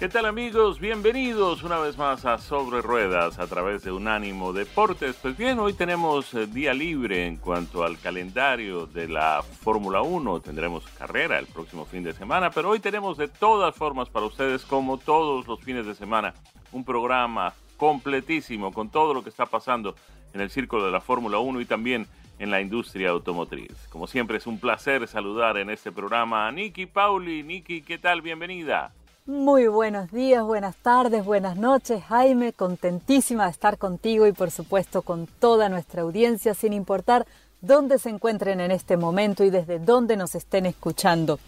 ¿Qué tal amigos? Bienvenidos una vez más a Sobre Ruedas a través de Unánimo Deportes. Pues bien, hoy tenemos eh, día libre en cuanto al calendario de la Fórmula 1. Tendremos carrera el próximo fin de semana, pero hoy tenemos de todas formas para ustedes, como todos los fines de semana, un programa completísimo con todo lo que está pasando en el círculo de la Fórmula 1 y también en la industria automotriz. Como siempre es un placer saludar en este programa a Niki Pauli. Niki, ¿qué tal? Bienvenida. Muy buenos días, buenas tardes, buenas noches, Jaime. Contentísima de estar contigo y por supuesto con toda nuestra audiencia, sin importar dónde se encuentren en este momento y desde dónde nos estén escuchando.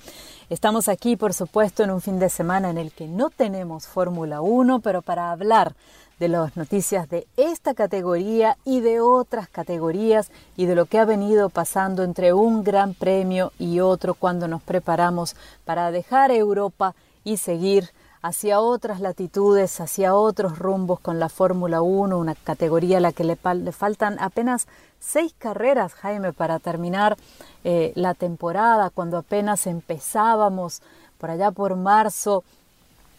Estamos aquí, por supuesto, en un fin de semana en el que no tenemos Fórmula 1, pero para hablar de las noticias de esta categoría y de otras categorías y de lo que ha venido pasando entre un gran premio y otro cuando nos preparamos para dejar Europa y seguir hacia otras latitudes, hacia otros rumbos con la Fórmula 1, una categoría a la que le, faltan apenas seis carreras, Jaime, para terminar eh, la temporada, cuando apenas empezábamos por allá por marzo.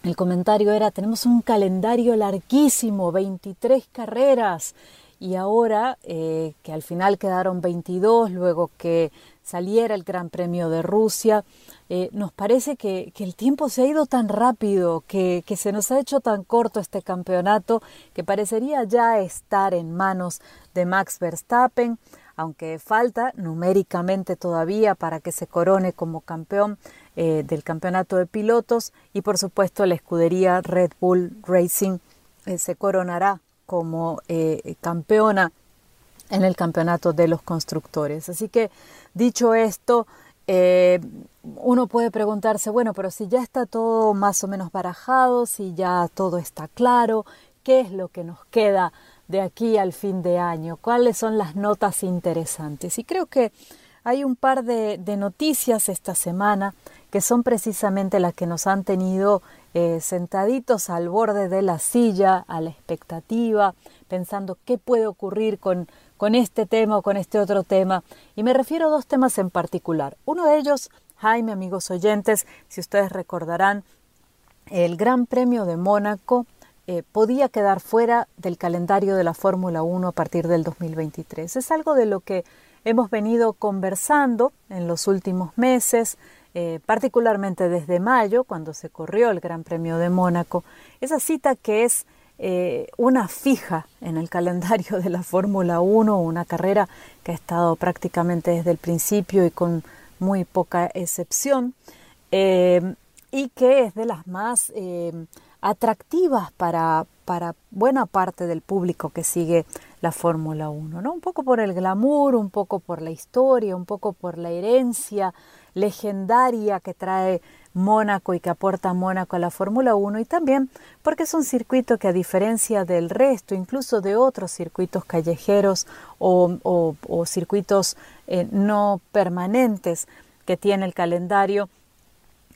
El comentario era, tenemos un calendario larguísimo, 23 carreras, y ahora eh, que al final quedaron 22, luego que saliera el Gran Premio de Rusia, eh, nos parece que, el tiempo se ha ido tan rápido, que, se nos ha hecho tan corto este campeonato, que parecería ya estar en manos de Max Verstappen, aunque falta numéricamente todavía para que se corone como campeón eh, del campeonato de pilotos. Y por supuesto la escudería Red Bull Racing eh, se coronará como campeona en el campeonato de los constructores. Así que dicho esto, eh, uno puede preguntarse, bueno, pero si ya está todo más o menos barajado, si ya todo está claro, ¿qué es lo que nos queda de aquí al fin de año? ¿Cuáles son las notas interesantes? Y creo que hay un par de, noticias esta semana que son precisamente las que nos han tenido eh, sentaditos al borde de la silla, a la expectativa, pensando qué puede ocurrir con con este tema o con este otro tema. Y me refiero a dos temas en particular. Uno de ellos, Jaime, amigos oyentes, si ustedes recordarán, el Gran Premio de Mónaco eh, podía quedar fuera del calendario de la Fórmula 1 a partir del 2023. Es algo de lo que hemos venido conversando en los últimos meses, eh, particularmente desde mayo, cuando se corrió el Gran Premio de Mónaco. Esa cita que es eh, una fija en el calendario de la Fórmula 1, una carrera que ha estado prácticamente desde el principio y con muy poca excepción, eh, y que es de las más eh, atractivas para, para buena parte del público que sigue la Fórmula 1, ¿no? Un poco por el glamour, un poco por la historia, un poco por la herencia legendaria que trae Mónaco y que aporta Mónaco a la Fórmula 1 y también porque es un circuito que a diferencia del resto, incluso de otros circuitos callejeros o, circuitos eh, no permanentes que tiene el calendario,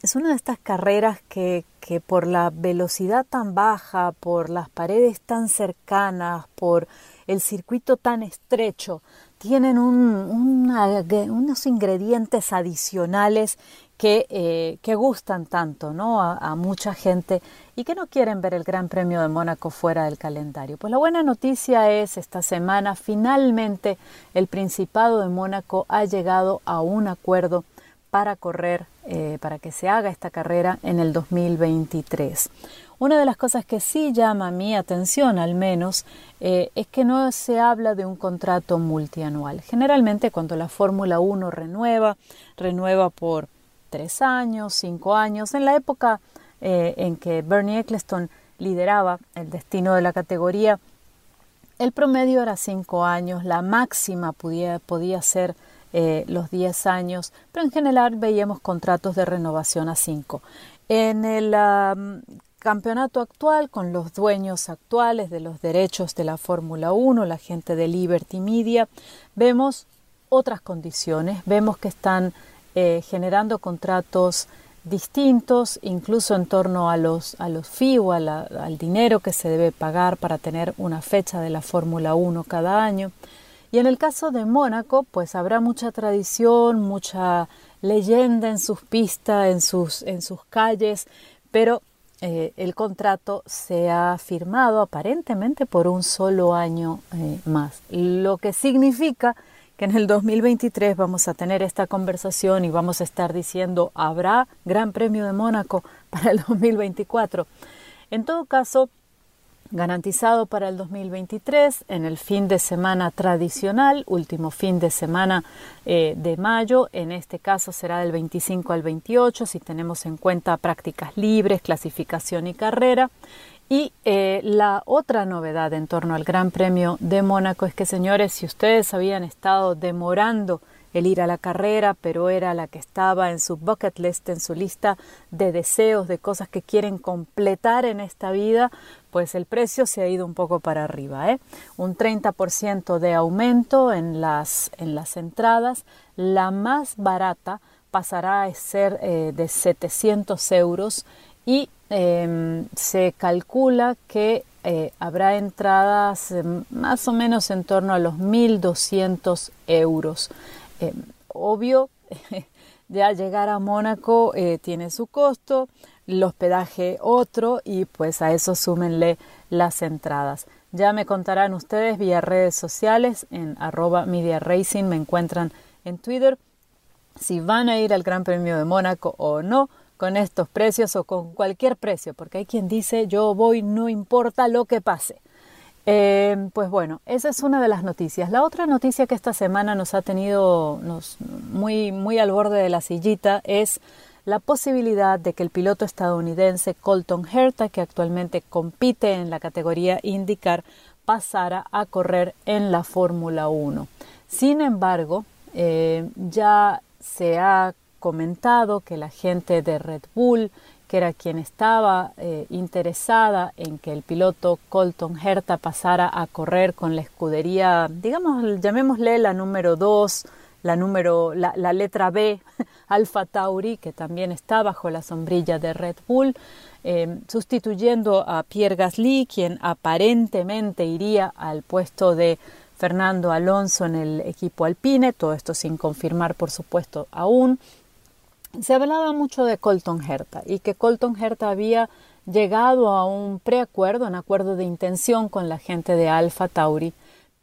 es una de estas carreras que, que por la velocidad tan baja, por las paredes tan cercanas, por el circuito tan estrecho, tienen unos ingredientes adicionales que, eh, gustan tanto. A, mucha gente y que no quieren ver el Gran Premio de Mónaco fuera del calendario. Pues la buena noticia es esta semana finalmente el Principado de Mónaco ha llegado a un acuerdo para correr, eh, para que se haga esta carrera en el 2023. Una de las cosas que sí llama mi atención, al menos, eh, es que no se habla de un contrato multianual. Generalmente cuando la Fórmula 1 renueva, renueva por tres años, cinco años. En la época eh, en que Bernie Eccleston lideraba el destino de la categoría, el promedio era cinco años, la máxima podía, podía ser eh, los diez años, pero en general veíamos contratos de renovación a cinco. En el campeonato actual, con los dueños actuales de los derechos de la Fórmula 1, la gente de Liberty Media, vemos otras condiciones, vemos que están eh, generando contratos distintos, incluso en torno a los, a los al dinero que se debe pagar para tener una fecha de la Fórmula 1 cada año. Y en el caso de Mónaco, pues habrá mucha tradición, mucha leyenda en sus pistas, en sus, en sus calles, pero eh, el contrato se ha firmado aparentemente por un solo año eh, más, lo que significa que en el 2023 vamos a tener esta conversación y vamos a estar diciendo habrá Gran Premio de Mónaco para el 2024. En todo caso, garantizado para el 2023 en el fin de semana tradicional, último fin de semana eh, de mayo, en este caso será del 25 al 28 si tenemos en cuenta prácticas libres, clasificación y carrera. Y eh, la otra novedad en torno al Gran Premio de Mónaco es que, señores, si ustedes habían estado demorando el ir a la carrera, pero era la que estaba en su bucket list, en su lista de deseos, de cosas que quieren completar en esta vida, pues el precio se ha ido un poco para arriba. ¿eh? Un 30% de aumento en las, en las entradas. La más barata pasará a ser eh, de 700 euros y em, se calcula que eh, habrá entradas em, más o menos en torno a los 1.200 euros. Eh, obvio, ya llegar a Mónaco eh, tiene su costo, el hospedaje otro y pues a eso súmenle las entradas. Ya me contarán ustedes vía redes sociales en arroba media racing, me encuentran en Twitter si van a ir al Gran Premio de Mónaco o no con estos precios o con cualquier precio, porque hay quien dice yo voy no importa lo que pase. Eh, pues bueno, esa es una de las noticias. La otra noticia que esta semana nos ha tenido muy, muy al borde de la sillita es la posibilidad de que el piloto estadounidense Colton Herta, que actualmente compite en la categoría IndyCar, pasara a correr en la Fórmula 1. Sin embargo, eh, ya se ha comentado que la gente de Red Bull que era quien estaba eh, interesada en que el piloto Colton Herta pasara a correr con la escudería, digamos, llamémosle la número 2, la, número, la, letra B, Alfa Tauri, que también está bajo la sombrilla de Red Bull, eh, sustituyendo a Pierre Gasly, quien aparentemente iría al puesto de Fernando Alonso en el equipo alpine, todo esto sin confirmar, por supuesto, aún se hablaba mucho de Colton Herta y que Colton Herta había llegado a un preacuerdo, un acuerdo de intención con la gente de Alpha Tauri,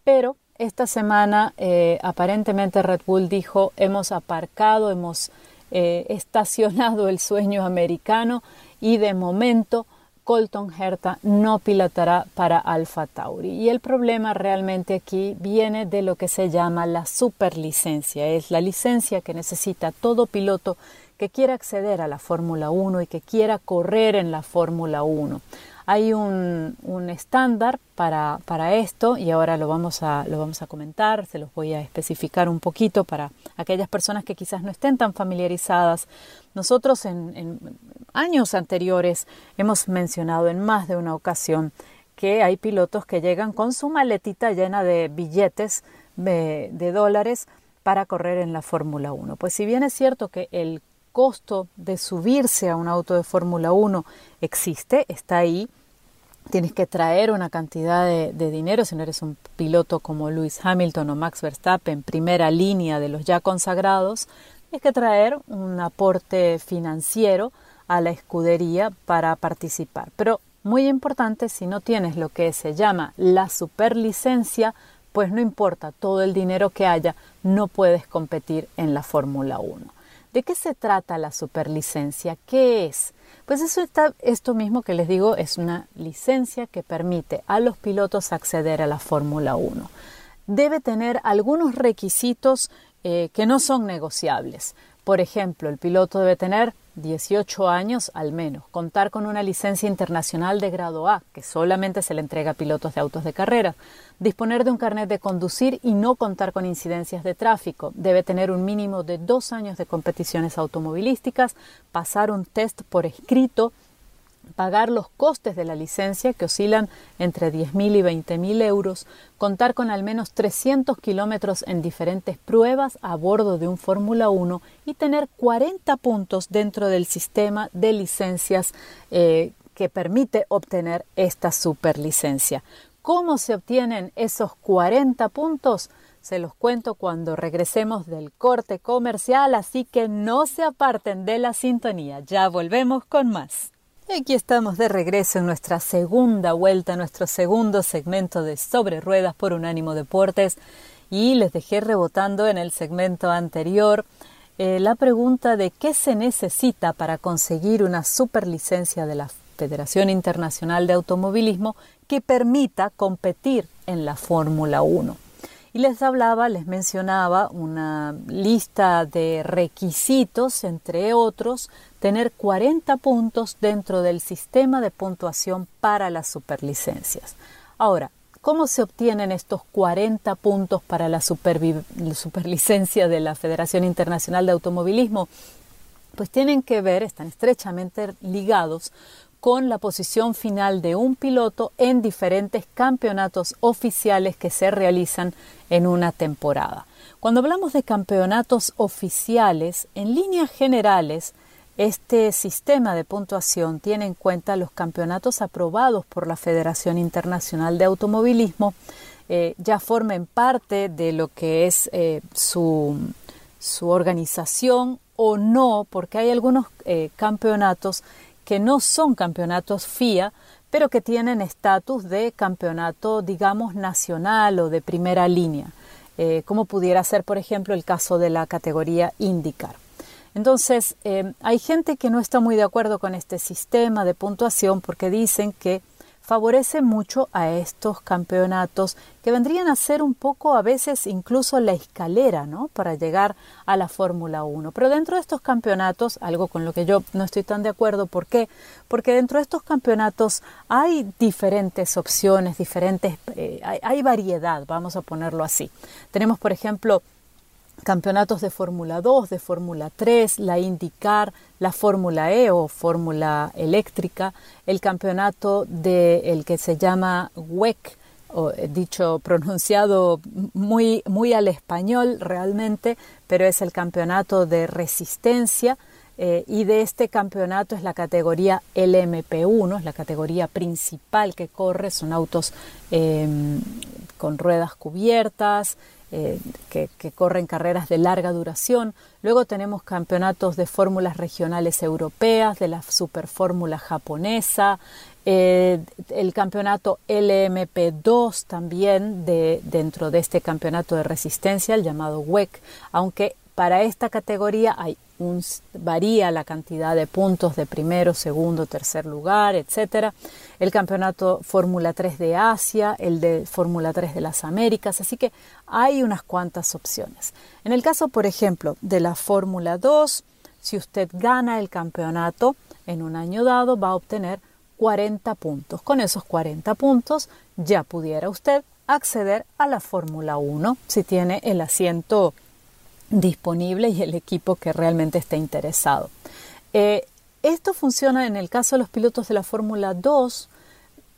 pero esta semana eh, aparentemente Red Bull dijo hemos aparcado, hemos eh, estacionado el sueño americano y de momento Colton Herta no pilotará para Alpha Tauri. Y el problema realmente aquí viene de lo que se llama la superlicencia. Es la licencia que necesita todo piloto que quiera acceder a la Fórmula 1 y que quiera correr en la Fórmula 1. Hay un, estándar para, para, esto y ahora lo vamos, a, lo vamos a comentar, se los voy a especificar un poquito para aquellas personas que quizás no estén tan familiarizadas. Nosotros en, años anteriores hemos mencionado en más de una ocasión que hay pilotos que llegan con su maletita llena de billetes de, de dólares para correr en la Fórmula 1. Pues si bien es cierto que el costo de subirse a un auto de Fórmula 1 existe, está ahí. Tienes que traer una cantidad de, dinero si no eres un piloto como Lewis Hamilton o Max Verstappen, primera línea de los ya consagrados. Tienes que traer un aporte financiero a la escudería para participar. Pero muy importante, si no tienes lo que se llama la superlicencia, pues no importa todo el dinero que haya, no puedes competir en la Fórmula 1. ¿De qué se trata la superlicencia? ¿Qué es? Pues eso está, esto mismo que les digo es una licencia que permite a los pilotos acceder a la Fórmula 1. Debe tener algunos requisitos eh, que no son negociables. Por ejemplo, el piloto debe tener 18 años al menos, contar con una licencia internacional de grado A, que solamente se le entrega a pilotos de autos de carrera, disponer de un carnet de conducir y no contar con incidencias de tráfico, debe tener un mínimo de dos años de competiciones automovilísticas, pasar un test por escrito, pagar los costes de la licencia que oscilan entre 10.000 y 20.000 euros, contar con al menos 300 kilómetros en diferentes pruebas a bordo de un Fórmula 1 y tener 40 puntos dentro del sistema de licencias eh, que permite obtener esta superlicencia. ¿Cómo se obtienen esos 40 puntos? Se los cuento cuando regresemos del corte comercial, así que no se aparten de la sintonía. Ya volvemos con más. Aquí estamos de regreso en nuestra segunda vuelta, nuestro segundo segmento de Sobre Ruedas por Unánimo Deportes y les dejé rebotando en el segmento anterior eh, la pregunta de qué se necesita para conseguir una superlicencia de la Federación Internacional de Automovilismo que permita competir en la Fórmula 1. Y les hablaba, les mencionaba una lista de requisitos, entre otros, tener 40 puntos dentro del sistema de puntuación para las superlicencias. Ahora, ¿cómo se obtienen estos 40 puntos para la, superlicencia de la Federación Internacional de Automovilismo? Pues tienen que ver, están estrechamente ligados con la posición final de un piloto en diferentes campeonatos oficiales que se realizan en una temporada. Cuando hablamos de campeonatos oficiales, en líneas generales, este sistema de puntuación tiene en cuenta los campeonatos aprobados por la Federación Internacional de Automovilismo, eh, ya formen parte de lo que es eh, su, su, organización o no, porque hay algunos eh, campeonatos que no son campeonatos FIA, pero que tienen estatus de campeonato, digamos, nacional o de primera línea, eh, como pudiera ser, por ejemplo, el caso de la categoría IndyCar. Entonces, eh, hay gente que no está muy de acuerdo con este sistema de puntuación porque dicen que favorece mucho a estos campeonatos que vendrían a ser un poco a veces incluso la escalera ¿no? para llegar a la Fórmula 1. Pero dentro de estos campeonatos, algo con lo que yo no estoy tan de acuerdo, ¿por qué? Porque dentro de estos campeonatos hay diferentes opciones, diferentes, eh, hay, hay variedad, vamos a ponerlo así. Tenemos, por ejemplo, campeonatos de Fórmula 2, de Fórmula 3, la IndyCar, la Fórmula E o Fórmula eléctrica, el campeonato de el que se llama WEC, o, eh, dicho pronunciado muy, muy al español realmente, pero es el campeonato de resistencia. Eh, y de este campeonato es la categoría LMP1, es la categoría principal que corre, son autos em, con ruedas cubiertas, eh, que, corren carreras de larga duración. Luego tenemos campeonatos de fórmulas regionales europeas, de la superfórmula japonesa, eh, el campeonato LMP2 también de, dentro de este campeonato de resistencia, el llamado WEC, aunque para esta categoría hay varía la cantidad de puntos de primero, segundo, tercer lugar, etcétera. El campeonato Fórmula 3 de Asia, el de Fórmula 3 de las Américas, así que hay unas cuantas opciones. En el caso, por ejemplo, de la Fórmula 2, si usted gana el campeonato en un año dado, va a obtener 40 puntos. Con esos 40 puntos ya pudiera usted acceder a la Fórmula 1 si tiene el asiento disponible y el equipo que realmente esté interesado. Eh, esto funciona en el caso de los pilotos de la Fórmula 2,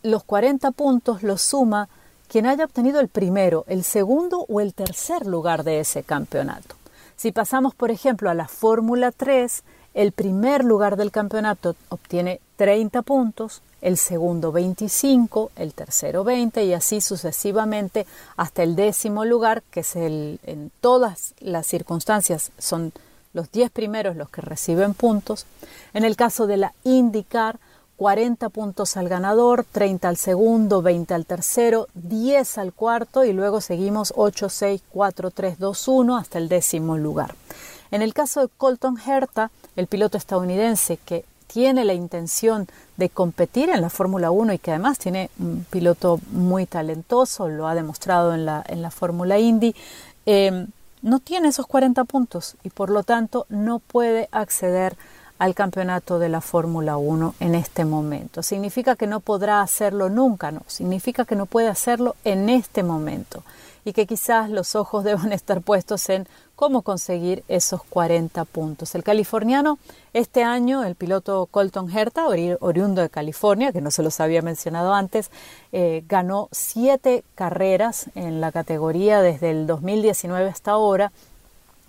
los 40 puntos los suma quien haya obtenido el primero, el segundo o el tercer lugar de ese campeonato. Si pasamos, por ejemplo, a la Fórmula 3, el primer lugar del campeonato obtiene 30 puntos, el segundo 25, el tercero 20 y así sucesivamente hasta el décimo lugar, que es el, en todas las circunstancias son los 10 primeros los que reciben puntos. En el caso de la IndyCar, 40 puntos al ganador, 30 al segundo, 20 al tercero, 10 al cuarto y luego seguimos 8, 6, 4, 3, 2, 1 hasta el décimo lugar. En el caso de Colton Herta, el piloto estadounidense que tiene la intención de competir en la Fórmula 1 y que además tiene un piloto muy talentoso, lo ha demostrado en la, en la Fórmula Indy, eh, no tiene esos 40 puntos y por lo tanto no puede acceder al campeonato de la Fórmula 1 en este momento. ¿Significa que no podrá hacerlo nunca? No, significa que no puede hacerlo en este momento y que quizás los ojos deban estar puestos en cómo conseguir esos 40 puntos. El californiano, este año, el piloto Colton Herta, oriundo de California, que no se los había mencionado antes, eh, ganó siete carreras en la categoría desde el 2019 hasta ahora.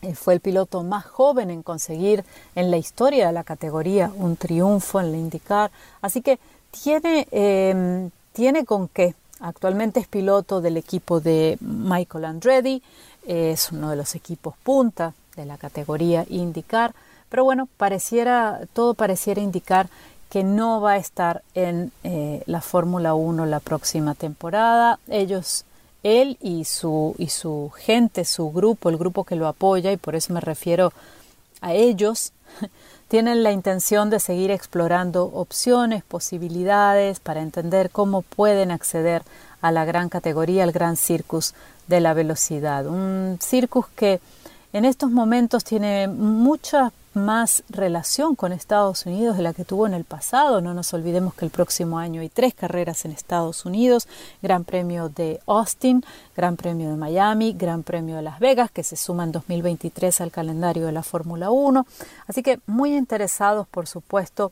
Eh, fue el piloto más joven en conseguir en la historia de la categoría un triunfo en la IndyCar. Así que tiene, em, tiene con qué. Actualmente es piloto del equipo de Michael Andretti, es uno de los equipos punta de la categoría IndyCar, pero bueno, pareciera, todo pareciera indicar que no va a estar en eh, la Fórmula 1 la próxima temporada. Ellos, él y su, y su gente, su grupo, el grupo que lo apoya, y por eso me refiero a ellos, tienen la intención de seguir explorando opciones, posibilidades para entender cómo pueden acceder a la gran categoría, al gran circus de la velocidad. Un circus que en estos momentos tiene mucha más relación con Estados Unidos de la que tuvo en el pasado. No nos olvidemos que el próximo año hay tres carreras en Estados Unidos, Gran Premio de Austin, Gran Premio de Miami, Gran Premio de Las Vegas, que se suma en 2023 al calendario de la Fórmula 1. Así que muy interesados, por supuesto,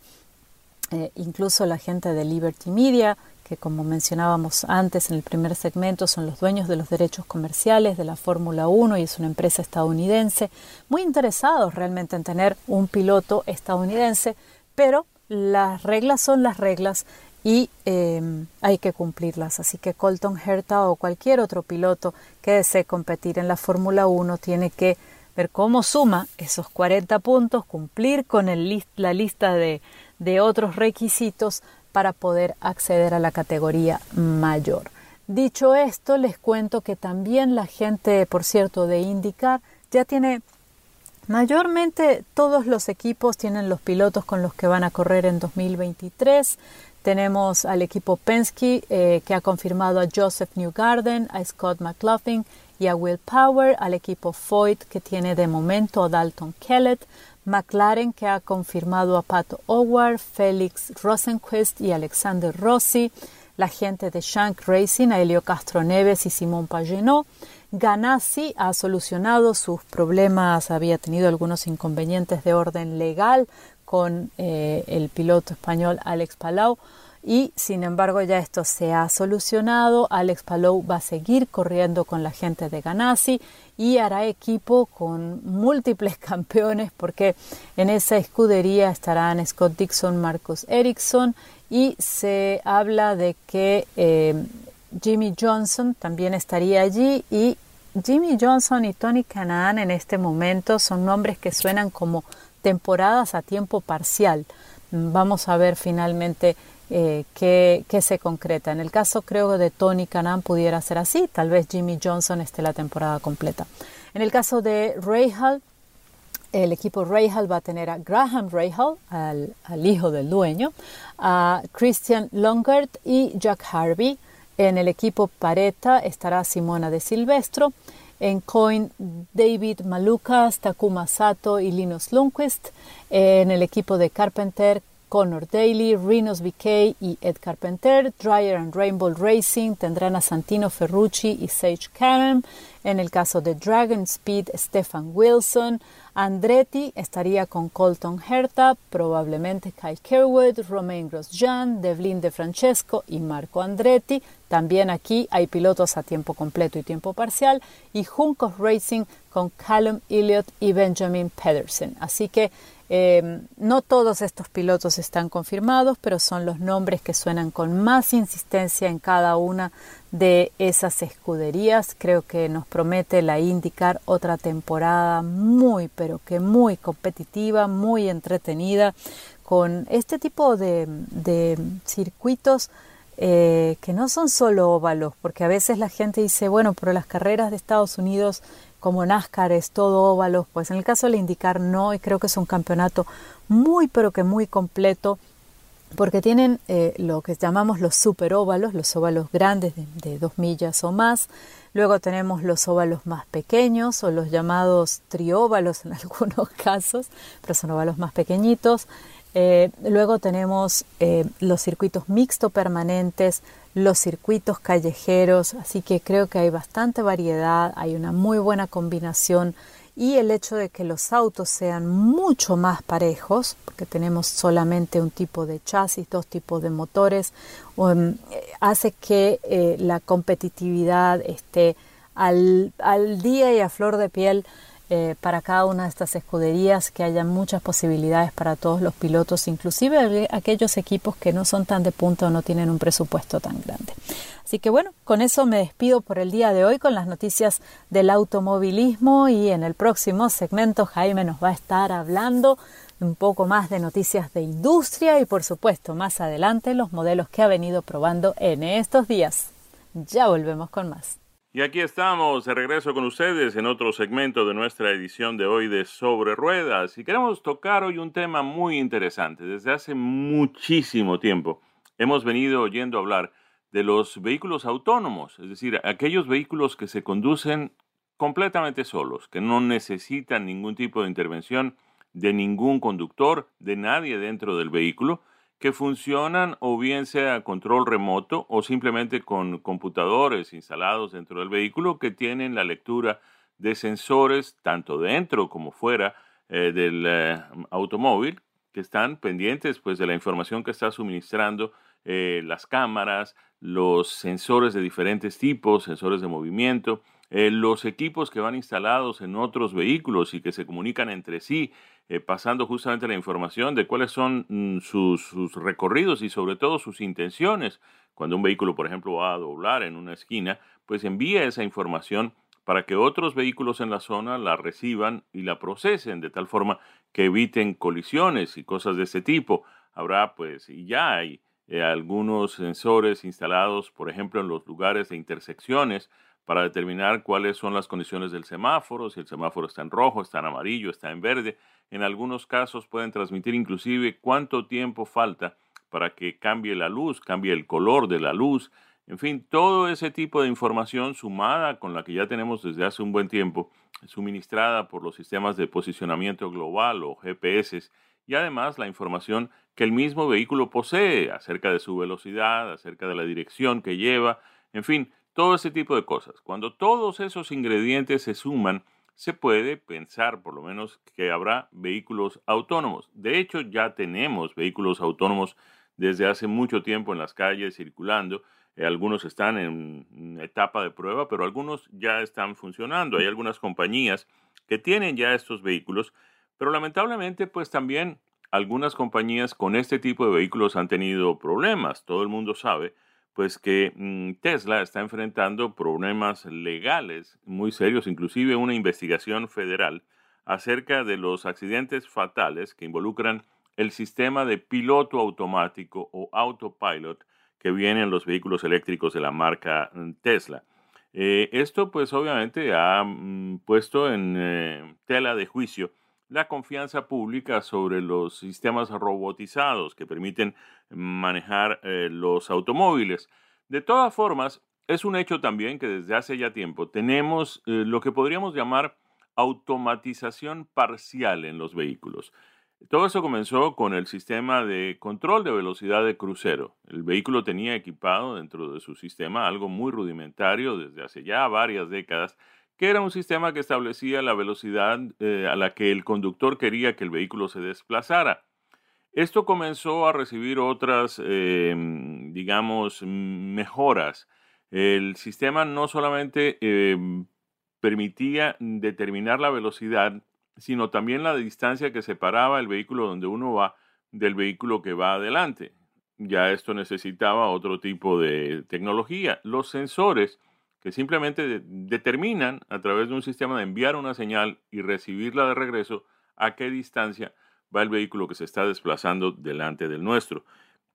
eh, incluso la gente de Liberty Media, que como mencionábamos antes en el primer segmento son los dueños de los derechos comerciales de la Fórmula 1 y es una empresa estadounidense, muy interesados realmente en tener un piloto estadounidense, pero las reglas son las reglas y em, hay que cumplirlas. Así que Colton Herta o cualquier otro piloto que desee competir en la Fórmula 1 tiene que ver cómo suma esos 40 puntos, cumplir con la lista de otros requisitos para poder acceder a la categoría mayor. Dicho esto, les cuento que también la gente, por cierto, de IndyCar ya tiene mayormente todos los equipos tienen los pilotos con los que van a correr en 2023. Tenemos al equipo Penske eh, que ha confirmado a Joseph Newgarden, a Scott McLaughlin y a Will Power, al equipo Foyt que tiene de momento a Dalton Kellett, McLaren que ha confirmado a Pato Howard, Félix Rosenquist y Alexander Rossi, la gente de Shank Racing, a Helio Castro Neves y Simón Pagenot. Ganassi ha solucionado sus problemas, había tenido algunos inconvenientes de orden legal con eh, el piloto español Alex Palau y sin embargo ya esto se ha solucionado. Alex Palou va a seguir corriendo con la gente de Ganassi y hará equipo con múltiples campeones porque en esa escudería estarán Scott Dixon, Marcus Ericsson y se habla de que eh, Jimmy Johnson también estaría allí y Jimmy Johnson y Tony Canaan en este momento son nombres que suenan como temporadas a tiempo parcial. Vamos a ver finalmente eh, que, se concreta. En el caso creo de Tony Canan pudiera ser así, tal vez Jimmy Johnson esté la temporada completa. En el caso de Rahal, el equipo Rahal va a tener a Graham Rahal, al, al, hijo del dueño, a Christian Longert y Jack Harvey. En el equipo Pareta estará Simona de Silvestro. En Coin, David Malukas, Takuma Sato y Linus Lundquist. En el equipo de Carpenter, Connor Daly, Rinos BK y Ed Carpenter. Dryer and Rainbow Racing tendrán a Santino Ferrucci y Sage Karen. En el caso de Dragon Speed, Stefan Wilson. Andretti estaría con Colton Herta, probablemente Kyle Kerwood, Romain Grosjean, Devlin De Francesco y Marco Andretti. También aquí hay pilotos a tiempo completo y tiempo parcial. Y Juncos Racing con Callum Elliott y Benjamin Pedersen. Así que eh, no todos estos pilotos están confirmados, pero son los nombres que suenan con más insistencia en cada una de esas escuderías. Creo que nos promete la indicar otra temporada muy, pero que muy competitiva, muy entretenida, con este tipo de, circuitos eh, que no son solo óvalos, porque a veces la gente dice, bueno, pero las carreras de Estados Unidos como NASCAR es todo óvalo, pues en el caso del indicar no, y creo que es un campeonato muy pero que muy completo porque tienen eh, lo que llamamos los superóvalos, los óvalos grandes de, dos millas o más. Luego tenemos los óvalos más pequeños o los llamados trióvalos en algunos casos, pero son óvalos más pequeñitos. Eh, luego tenemos eh, los circuitos mixto permanentes, los circuitos callejeros, así que creo que hay bastante variedad, hay una muy buena combinación y el hecho de que los autos sean mucho más parejos, porque tenemos solamente un tipo de chasis, dos tipos de motores, um, hace que eh, la competitividad esté al, al, día y a flor de piel eh, para cada una de estas escuderías, que haya muchas posibilidades para todos los pilotos, inclusive aquellos equipos que no son tan de punta o no tienen un presupuesto tan grande. Así que bueno, con eso me despido por el día de hoy con las noticias del automovilismo y en el próximo segmento Jaime nos va a estar hablando un poco más de noticias de industria y por supuesto más adelante los modelos que ha venido probando en estos días. Ya volvemos con más. Y aquí estamos de regreso con ustedes en otro segmento de nuestra edición de hoy de Sobre Ruedas. Y queremos tocar hoy un tema muy interesante. Desde hace muchísimo tiempo hemos venido oyendo hablar de los vehículos autónomos, es decir, aquellos vehículos que se conducen completamente solos, que no necesitan ningún tipo de intervención de ningún conductor, de nadie dentro del vehículo, que funcionan o bien sea control remoto o simplemente con computadores instalados dentro del vehículo que tienen la lectura de sensores tanto dentro como fuera eh, del eh, automóvil que están pendientes pues de la información que está suministrando eh, las cámaras, los sensores de diferentes tipos, sensores de movimiento, los equipos que van instalados en otros vehículos y que se comunican entre sí, eh, pasando justamente la información de cuáles son mm, sus, recorridos y sobre todo sus intenciones. Cuando un vehículo, por ejemplo, va a doblar en una esquina, pues envía esa información para que otros vehículos en la zona la reciban y la procesen de tal forma que eviten colisiones y cosas de ese tipo. Habrá, pues, y ya hay eh, algunos sensores instalados, por ejemplo, en los lugares de intersecciones para determinar cuáles son las condiciones del semáforo, si el semáforo está en rojo, está en amarillo, está en verde. En algunos casos pueden transmitir inclusive cuánto tiempo falta para que cambie la luz, cambie el color de la luz. En fin, todo ese tipo de información sumada con la que ya tenemos desde hace un buen tiempo, suministrada por los sistemas de posicionamiento global o GPS, y además la información que el mismo vehículo posee acerca de su velocidad, acerca de la dirección que lleva, en fin, todo ese tipo de cosas. Cuando todos esos ingredientes se suman, se puede pensar por lo menos que habrá vehículos autónomos. De hecho, ya tenemos vehículos autónomos desde hace mucho tiempo en las calles circulando. Eh, algunos están en etapa de prueba, pero algunos ya están funcionando. Hay algunas compañías que tienen ya estos vehículos, pero lamentablemente pues también algunas compañías con este tipo de vehículos han tenido problemas. Todo el mundo sabe, pues que mm, Tesla está enfrentando problemas legales muy serios, inclusive una investigación federal acerca de los accidentes fatales que involucran el sistema de piloto automático o autopilot que viene en los vehículos eléctricos de la marca mm, Tesla. Eh, esto pues obviamente ha mm, puesto en eh, tela de juicio la confianza pública sobre los sistemas robotizados que permiten manejar eh, los automóviles. De todas formas, es un hecho también que desde hace ya tiempo tenemos eh, lo que podríamos llamar automatización parcial en los vehículos. Todo eso comenzó con el sistema de control de velocidad de crucero. El vehículo tenía equipado dentro de su sistema algo muy rudimentario desde hace ya varias décadas que era un sistema que establecía la velocidad eh, a la que el conductor quería que el vehículo se desplazara. Esto comenzó a recibir otras, em, digamos, mejoras. El sistema no solamente em, permitía determinar la velocidad, sino también la distancia que separaba el vehículo donde uno va del vehículo que va adelante. Ya esto necesitaba otro tipo de tecnología. Los sensores que simplemente determinan a través de un sistema de enviar una señal y recibirla de regreso a qué distancia va el vehículo que se está desplazando delante del nuestro.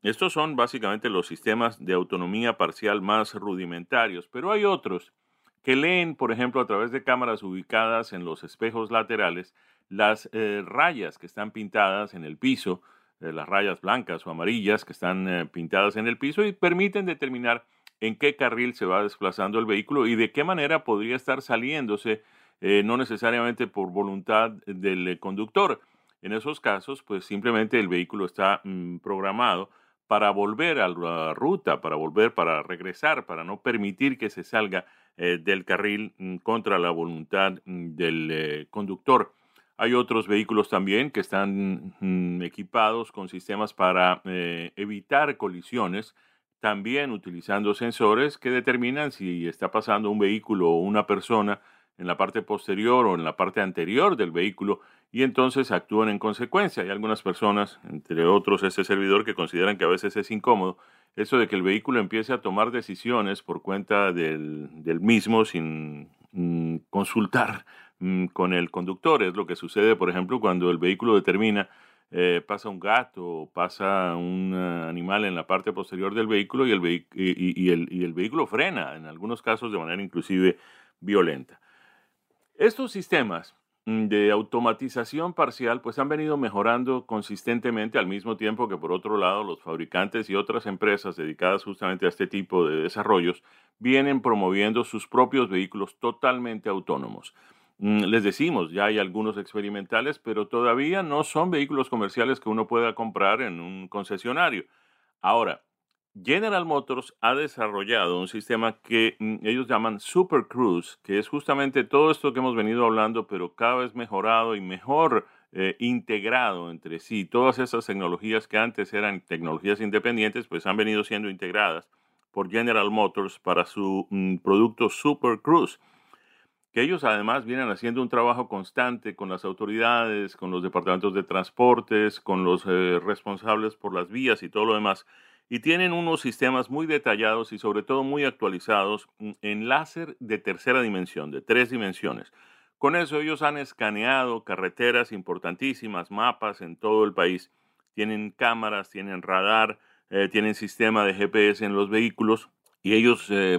Estos son básicamente los sistemas de autonomía parcial más rudimentarios, pero hay otros que leen, por ejemplo, a través de cámaras ubicadas en los espejos laterales, las eh, rayas que están pintadas en el piso, eh, las rayas blancas o amarillas que están eh, pintadas en el piso y permiten determinar en qué carril se va desplazando el vehículo y de qué manera podría estar saliéndose, no necesariamente por voluntad del conductor. En esos casos, pues simplemente el vehículo está mm, programado para volver a la ruta, para volver, para regresar, para no permitir que se salga del carril mm, contra la voluntad mm, del conductor. Hay otros vehículos también que están equipados con sistemas para eh, evitar colisiones, también utilizando sensores que determinan si está pasando un vehículo o una persona en la parte posterior o en la parte anterior del vehículo y entonces actúan en consecuencia. Hay algunas personas, entre otros este servidor, que consideran que a veces es incómodo eso de que el vehículo empiece a tomar decisiones por cuenta del, mismo sin mm, consultar Mm, con el conductor. Es lo que sucede, por ejemplo, cuando el vehículo determina, eh, pasa un gato o pasa un eh, animal en la parte posterior del vehículo y el, y, el, y el vehículo frena, en algunos casos de manera inclusive violenta. Estos sistemas de automatización parcial pues han venido mejorando consistentemente al mismo tiempo que por otro lado los fabricantes y otras empresas dedicadas justamente a este tipo de desarrollos vienen promoviendo sus propios vehículos totalmente autónomos. Mm, les decimos, ya hay algunos experimentales, pero todavía no son vehículos comerciales que uno pueda comprar en un concesionario. Ahora, General Motors ha desarrollado un sistema que mm, ellos llaman Super Cruise, que es justamente todo esto que hemos venido hablando, pero cada vez mejorado y mejor eh, integrado entre sí. Todas esas tecnologías que antes eran tecnologías independientes, pues han venido siendo integradas por General Motors para su mm, producto Super Cruise que ellos además vienen haciendo un trabajo constante con las autoridades, con los departamentos de transportes, con los eh, responsables por las vías y todo lo demás, y tienen unos sistemas muy detallados y sobre todo muy actualizados en láser de tercera dimensión, de tres dimensiones. Con eso ellos han escaneado carreteras importantísimas, mapas en todo el país, tienen cámaras, tienen radar, eh, tienen sistema de GPS en los vehículos y ellos eh,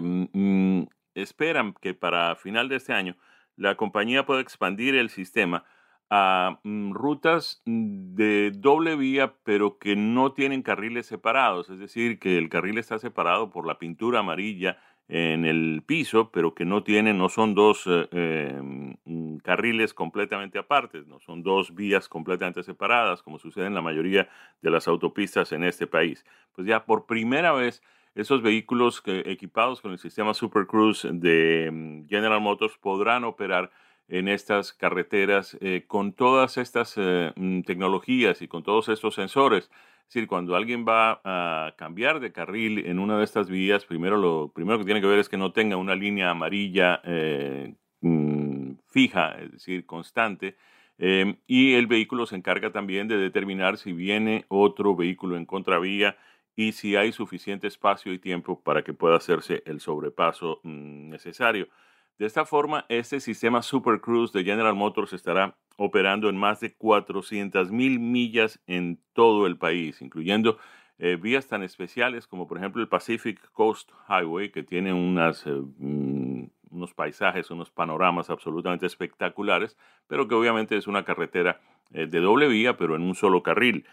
esperan que para final de este año la compañía pueda expandir el sistema a mm, rutas de doble vía, pero que no tienen carriles separados, es decir, que el carril está separado por la pintura amarilla en el piso, pero que no tienen, no son dos eh, em, carriles completamente apartes, no son dos vías completamente separadas, como sucede en la mayoría de las autopistas en este país. Pues ya por primera vez esos vehículos equipados con el sistema Super Cruise de mm, General Motors podrán operar en estas carreteras eh, con todas estas eh, mm, tecnologías y con todos estos sensores. Es decir, cuando alguien va a cambiar de carril en una de estas vías, primero lo primero que tiene que ver es que no tenga una línea amarilla eh, mm, fija, es decir, constante. Em, y el vehículo se encarga también de determinar si viene otro vehículo en contravía y si hay suficiente espacio y tiempo para que pueda hacerse el sobrepaso mm, necesario. De esta forma, este sistema Super Cruise de General Motors estará operando en más de 400 mil millas en todo el país, incluyendo eh, vías tan especiales como por ejemplo el Pacific Coast Highway, que tiene eh, mm, unos paisajes, unos panoramas absolutamente espectaculares, pero que obviamente es una carretera eh, de doble vía, pero en un solo carril.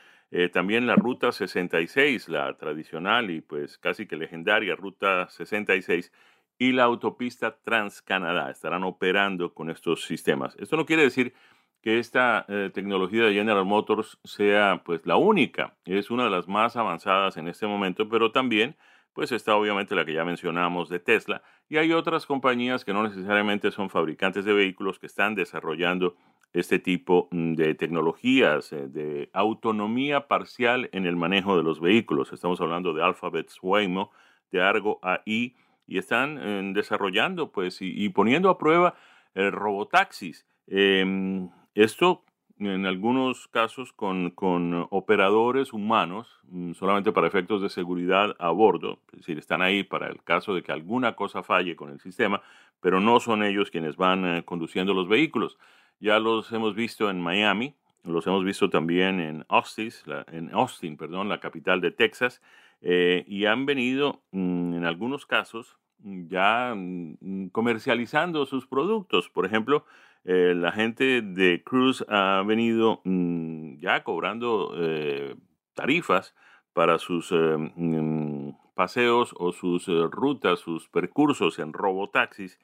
También la Ruta 66, la tradicional y pues casi que legendaria Ruta 66 y la autopista Transcanadá estarán operando con estos sistemas. Esto no quiere decir que esta eh, tecnología de General Motors sea pues la única, es una de las más avanzadas en este momento, pero también pues está obviamente la que ya mencionamos de Tesla y hay otras compañías que no necesariamente son fabricantes de vehículos que están desarrollando este tipo mm, de tecnologías eh, de autonomía parcial en el manejo de los vehículos. Estamos hablando de Alphabet Waymo, de Argo AI, y están eh, desarrollando pues y, poniendo a prueba el robotaxis. Em, esto en algunos casos con, con, operadores humanos, mm, solamente para efectos de seguridad a bordo, es decir, están ahí para el caso de que alguna cosa falle con el sistema, pero no son ellos quienes van eh, conduciendo los vehículos. Ya los hemos visto en Miami, los hemos visto también en Austin, la, en Austin, perdón, la capital de Texas, eh, y han venido mm, en algunos casos ya mm, comercializando sus productos. Por ejemplo, eh, la gente de Cruise ha venido mm, ya cobrando eh, tarifas para sus paseos o sus rutas, sus percursos en robotaxis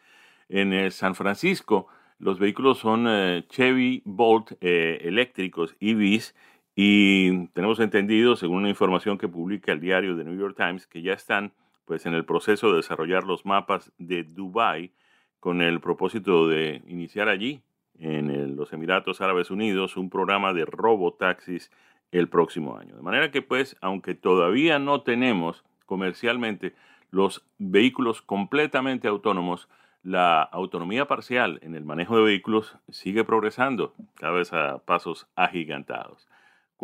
en San Francisco. Los vehículos son Chevy Bolt eléctricos EVs y tenemos entendido, según una información que publica el diario The New York Times, que ya están pues, en el proceso de desarrollar los mapas de Dubai con el propósito de iniciar allí, en los Emiratos Árabes Unidos, un programa de robotaxis el próximo año. De manera que, pues, aunque todavía no tenemos comercialmente los vehículos completamente autónomos, la autonomía parcial en el manejo de vehículos sigue progresando, cada vez a pasos agigantados.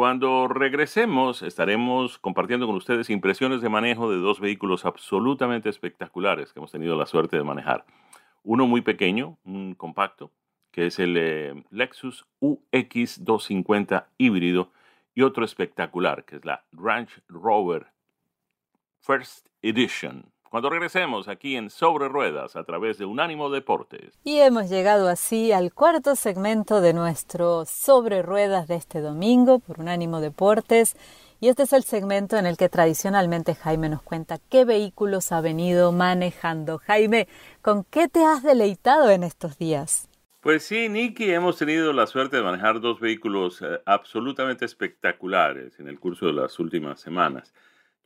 Cuando regresemos, estaremos compartiendo con ustedes impresiones de manejo de dos vehículos absolutamente espectaculares que hemos tenido la suerte de manejar. Uno muy pequeño, un compacto, que es el eh, Lexus UX250 híbrido, y otro espectacular, que es la Ranch Rover First Edition cuando regresemos aquí en Sobre Ruedas a través de Unánimo Deportes. Y hemos llegado así al cuarto segmento de nuestro Sobre Ruedas de este domingo por Unánimo Deportes. Y este es el segmento en el que tradicionalmente Jaime nos cuenta qué vehículos ha venido manejando. Jaime, ¿con qué te has deleitado en estos días? Pues sí, Nicky, hemos tenido la suerte de manejar dos vehículos eh, absolutamente espectaculares en el curso de las últimas semanas.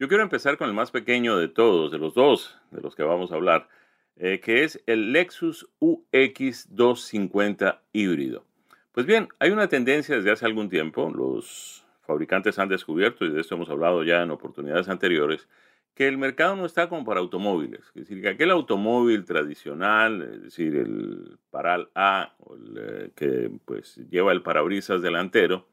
Yo quiero empezar con el más pequeño de todos, de los dos de los que vamos a hablar, eh, que es el Lexus UX250 híbrido. Pues bien, hay una tendencia desde hace algún tiempo, los fabricantes han descubierto, y de esto hemos hablado ya en oportunidades anteriores, que el mercado no está como para automóviles. Es decir, que aquel automóvil tradicional, es decir, el Paral A, eh, que pues lleva el parabrisas delantero,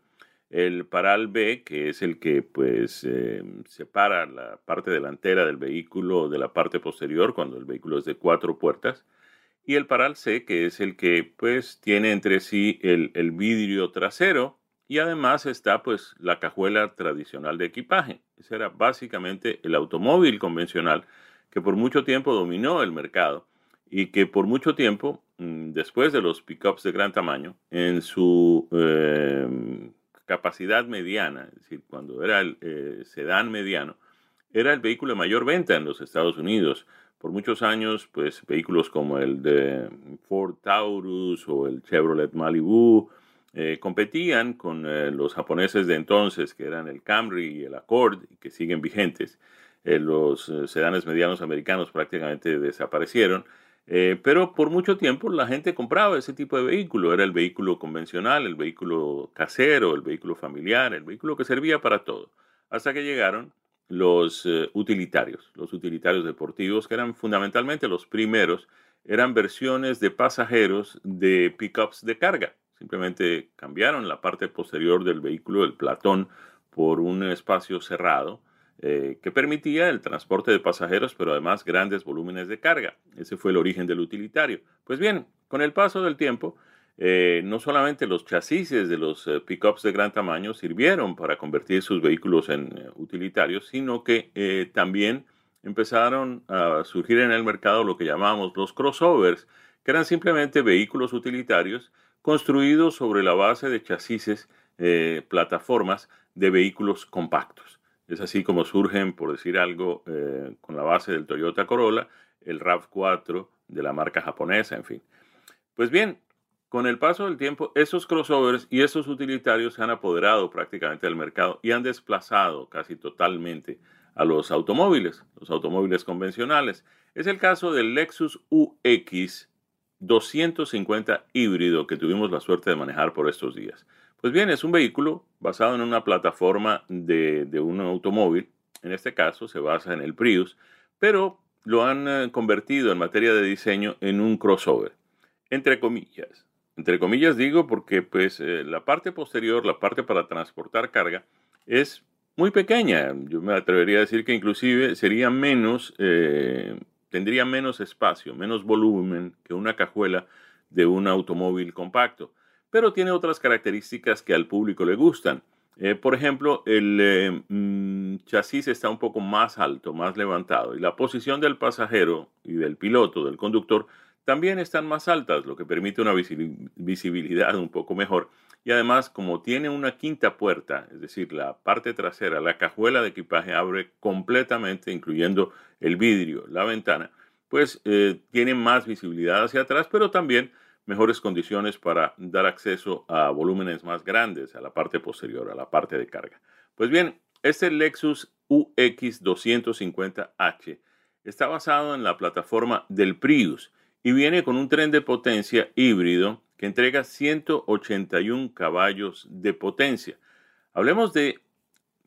el paral B, que es el que pues em, separa la parte delantera del vehículo de la parte posterior cuando el vehículo es de cuatro puertas, y el paral C, que es el que pues tiene entre sí el, el vidrio trasero y además está pues la cajuela tradicional de equipaje. Ese era básicamente el automóvil convencional que por mucho tiempo dominó el mercado y que por mucho tiempo, mm, después de los pickups de gran tamaño, en su em, capacidad mediana, es decir, cuando era el eh, sedán mediano, era el vehículo de mayor venta en los Estados Unidos. Por muchos años, pues vehículos como el de Ford Taurus o el Chevrolet Malibu eh, competían con eh, los japoneses de entonces, que eran el Camry y el Accord, que siguen vigentes. los sedanes medianos americanos prácticamente desaparecieron eh, pero por mucho tiempo la gente compraba ese tipo de vehículo. Era el vehículo convencional, el vehículo casero, el vehículo familiar, el vehículo que servía para todo. Hasta que llegaron los eh, utilitarios, los utilitarios deportivos, que eran fundamentalmente los primeros, eran versiones de pasajeros de pickups de carga. Simplemente cambiaron la parte posterior del vehículo, el platón, por un espacio cerrado eh, que permitía el transporte de pasajeros, pero además grandes volúmenes de carga. Ese fue el origen del utilitario. Pues bien, con el paso del tiempo, eh, no solamente los chasis de los eh, pickups de gran tamaño sirvieron para convertir sus vehículos en utilitarios, sino que también empezaron a surgir en el mercado lo que llamamos los crossovers, que eran simplemente vehículos utilitarios construidos sobre la base de chasis, plataformas de vehículos compactos. Es así como surgen, por decir algo, eh, con la base del Toyota Corolla, el RAV4 de la marca japonesa, en fin. Pues bien, con el paso del tiempo, esos crossovers y esos utilitarios se han apoderado prácticamente del mercado y han desplazado casi totalmente a los automóviles, los automóviles convencionales. Es el caso del Lexus UX 250 híbrido que tuvimos la suerte de manejar por estos días. Pues bien, es un vehículo basado en una plataforma de, un automóvil, en este caso se basa en el Prius, pero lo han eh, convertido en materia de diseño en un crossover, entre comillas. Entre comillas digo porque pues eh, la parte posterior, la parte para transportar carga, es muy pequeña. Yo me atrevería a decir que inclusive sería menos, eh, tendría menos espacio, menos volumen que una cajuela de un automóvil compacto pero tiene otras características que al público le gustan. Eh, por ejemplo, el eh, mm, chasis está un poco más alto, más levantado, y la posición del pasajero y del piloto, del conductor, también están más altas, lo que permite una visibilidad un poco mejor. Y además, como tiene una quinta puerta, es decir, la parte trasera, la cajuela de equipaje abre completamente, incluyendo el vidrio, la ventana, pues eh, tiene más visibilidad hacia atrás, pero también mejores condiciones para dar acceso a volúmenes más grandes, a la parte posterior, a la parte de carga. Pues bien, este Lexus UX 250H está basado en la plataforma del Prius y viene con un tren de potencia híbrido que entrega 181 caballos de potencia. Hablemos de,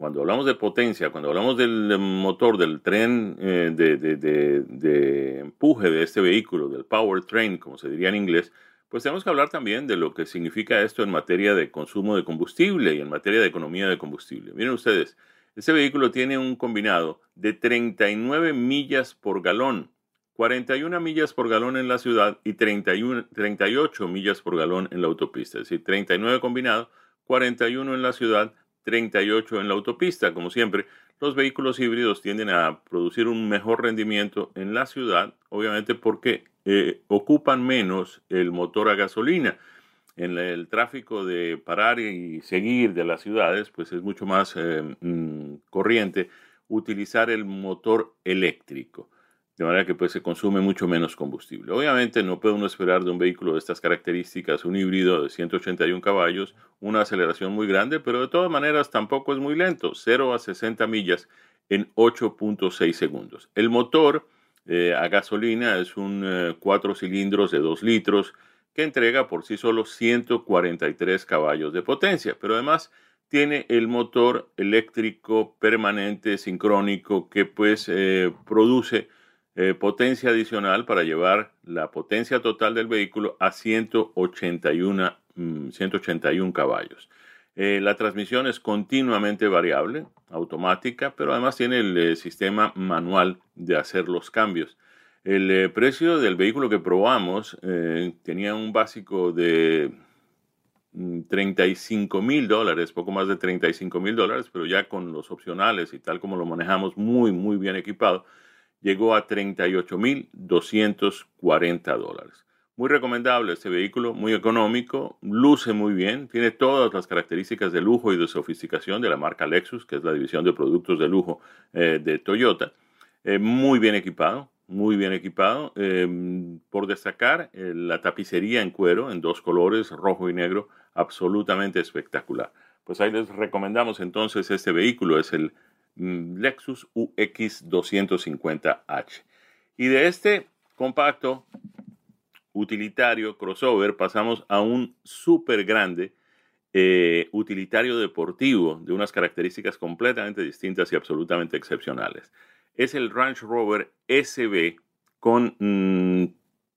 cuando hablamos de potencia, cuando hablamos del motor del tren eh, de, de, empuje de este vehículo, del powertrain, como se diría en inglés, pues tenemos que hablar también de lo que significa esto en materia de consumo de combustible y en materia de economía de combustible. Miren ustedes, este vehículo tiene un combinado de 39 millas por galón 41 millas por galón en la ciudad y 31, 38 millas por galón en la autopista. Es decir, 39 combinado, 41 en la ciudad, 38 en la autopista. Como siempre, los vehículos híbridos tienden a producir un mejor rendimiento en la ciudad, obviamente porque eh, ocupan menos el motor a gasolina. En el tráfico de parar y seguir de las ciudades, pues es mucho más eh, mm, corriente utilizar el motor eléctrico de manera que pues, se consume mucho menos combustible. Obviamente no puede uno esperar de un vehículo de estas características, un híbrido de 181 caballos, una aceleración muy grande, pero de todas maneras tampoco es muy lento, 0 a 60 millas en 8.6 segundos. El motor eh, a gasolina es un 4 eh, cilindros de 2 litros que entrega por sí solo 143 caballos de potencia, pero además tiene el motor eléctrico permanente sincrónico que pues eh, produce eh, potencia adicional para llevar la potencia total del vehículo a 181, 181 mm, caballos. Eh, la transmisión es continuamente variable, automática, pero además tiene el eh, sistema manual de hacer los cambios. El precio del vehículo que probamos tenía un básico de 35 mm, mil dólares, poco más de 35 mil dólares, pero ya con los opcionales y tal como lo manejamos muy, muy bien equipado, llegó a 38.240 dólares. Muy recomendable este vehículo, muy económico, luce muy bien, tiene todas las características de lujo y de sofisticación de la marca Lexus, que es la división de productos de lujo eh, de Toyota. Eh, muy bien equipado, muy bien equipado. Eh, por destacar, la tapicería en cuero en dos colores, rojo y negro, absolutamente espectacular. Pues ahí les recomendamos entonces este vehículo, es el Lexus UX 250H. Y de este compacto utilitario crossover pasamos a un súper grande eh, utilitario deportivo de unas características completamente distintas y absolutamente excepcionales. Es el Range Rover SB con mm,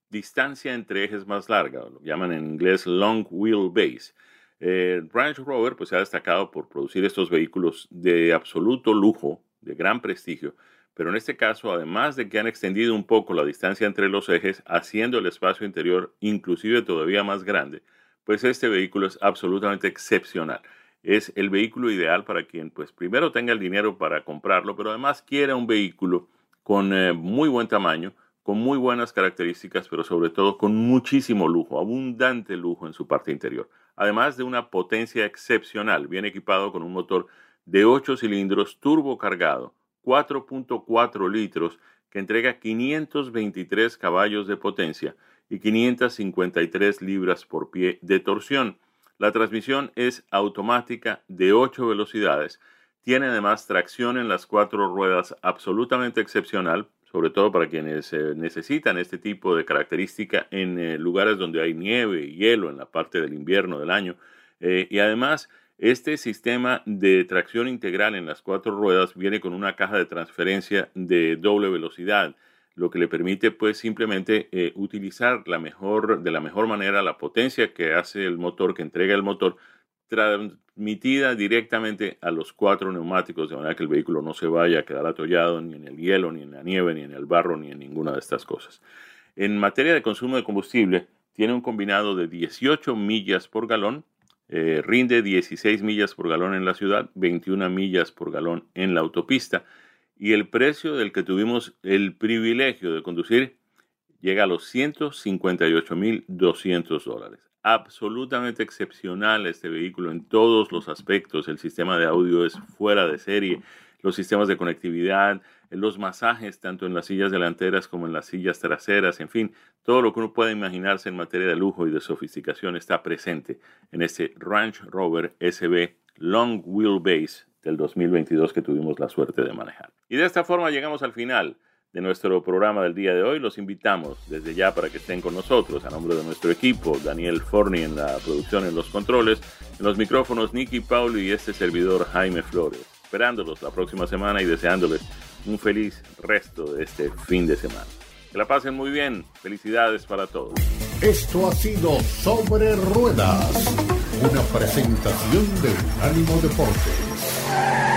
distancia entre ejes más larga, lo llaman en inglés long wheelbase. Eh, Range Rover pues, se ha destacado por producir estos vehículos de absoluto lujo, de gran prestigio, pero en este caso, además de que han extendido un poco la distancia entre los ejes, haciendo el espacio interior inclusive todavía más grande, pues este vehículo es absolutamente excepcional. Es el vehículo ideal para quien, pues primero tenga el dinero para comprarlo, pero además quiera un vehículo con eh, muy buen tamaño, con muy buenas características, pero sobre todo con muchísimo lujo, abundante lujo en su parte interior además de una potencia excepcional, bien equipado con un motor de 8 cilindros turbo cargado, 4.4 litros, que entrega 523 caballos de potencia y 553 libras por pie de torsión. La transmisión es automática de 8 velocidades. Tiene además tracción en las cuatro ruedas absolutamente excepcional, sobre todo para quienes eh, necesitan este tipo de característica en eh, lugares donde hay nieve y hielo en la parte del invierno del año. Eh, y además, este sistema de tracción integral en las cuatro ruedas viene con una caja de transferencia de doble velocidad, lo que le permite pues simplemente utilizar la mejor, de la mejor manera la potencia que hace el motor, que entrega el motor, transmitida directamente a los cuatro neumáticos, de manera que el vehículo no se vaya a quedar atollado ni en el hielo, ni en la nieve, ni en el barro, ni en ninguna de estas cosas. En materia de consumo de combustible, tiene un combinado de 18 millas por galón, Eh, rinde 16 millas por galón en la ciudad, 21 millas por galón en la autopista. Y el precio del que tuvimos el privilegio de conducir llega a los 158.200 dólares. Absolutamente excepcional este vehículo en todos los aspectos. El sistema de audio es fuera de serie. Los sistemas de conectividad, los masajes tanto en las sillas delanteras como en las sillas traseras, en fin, todo lo que uno pueda imaginarse en materia de lujo y de sofisticación está presente en este Range Rover SB Long Wheelbase del 2022 que tuvimos la suerte de manejar. Y de esta forma llegamos al final de nuestro programa del día de hoy. Los invitamos desde ya para que estén con nosotros a nombre de nuestro equipo, Daniel Forni en la producción, en los controles, en los micrófonos, Nicky Paulo y este servidor Jaime Flores. Esperándolos la próxima semana y deseándoles un feliz resto de este fin de semana. Que la pasen muy bien. Felicidades para todos. Esto ha sido Sobre Ruedas, una presentación de Unánimo Deporte.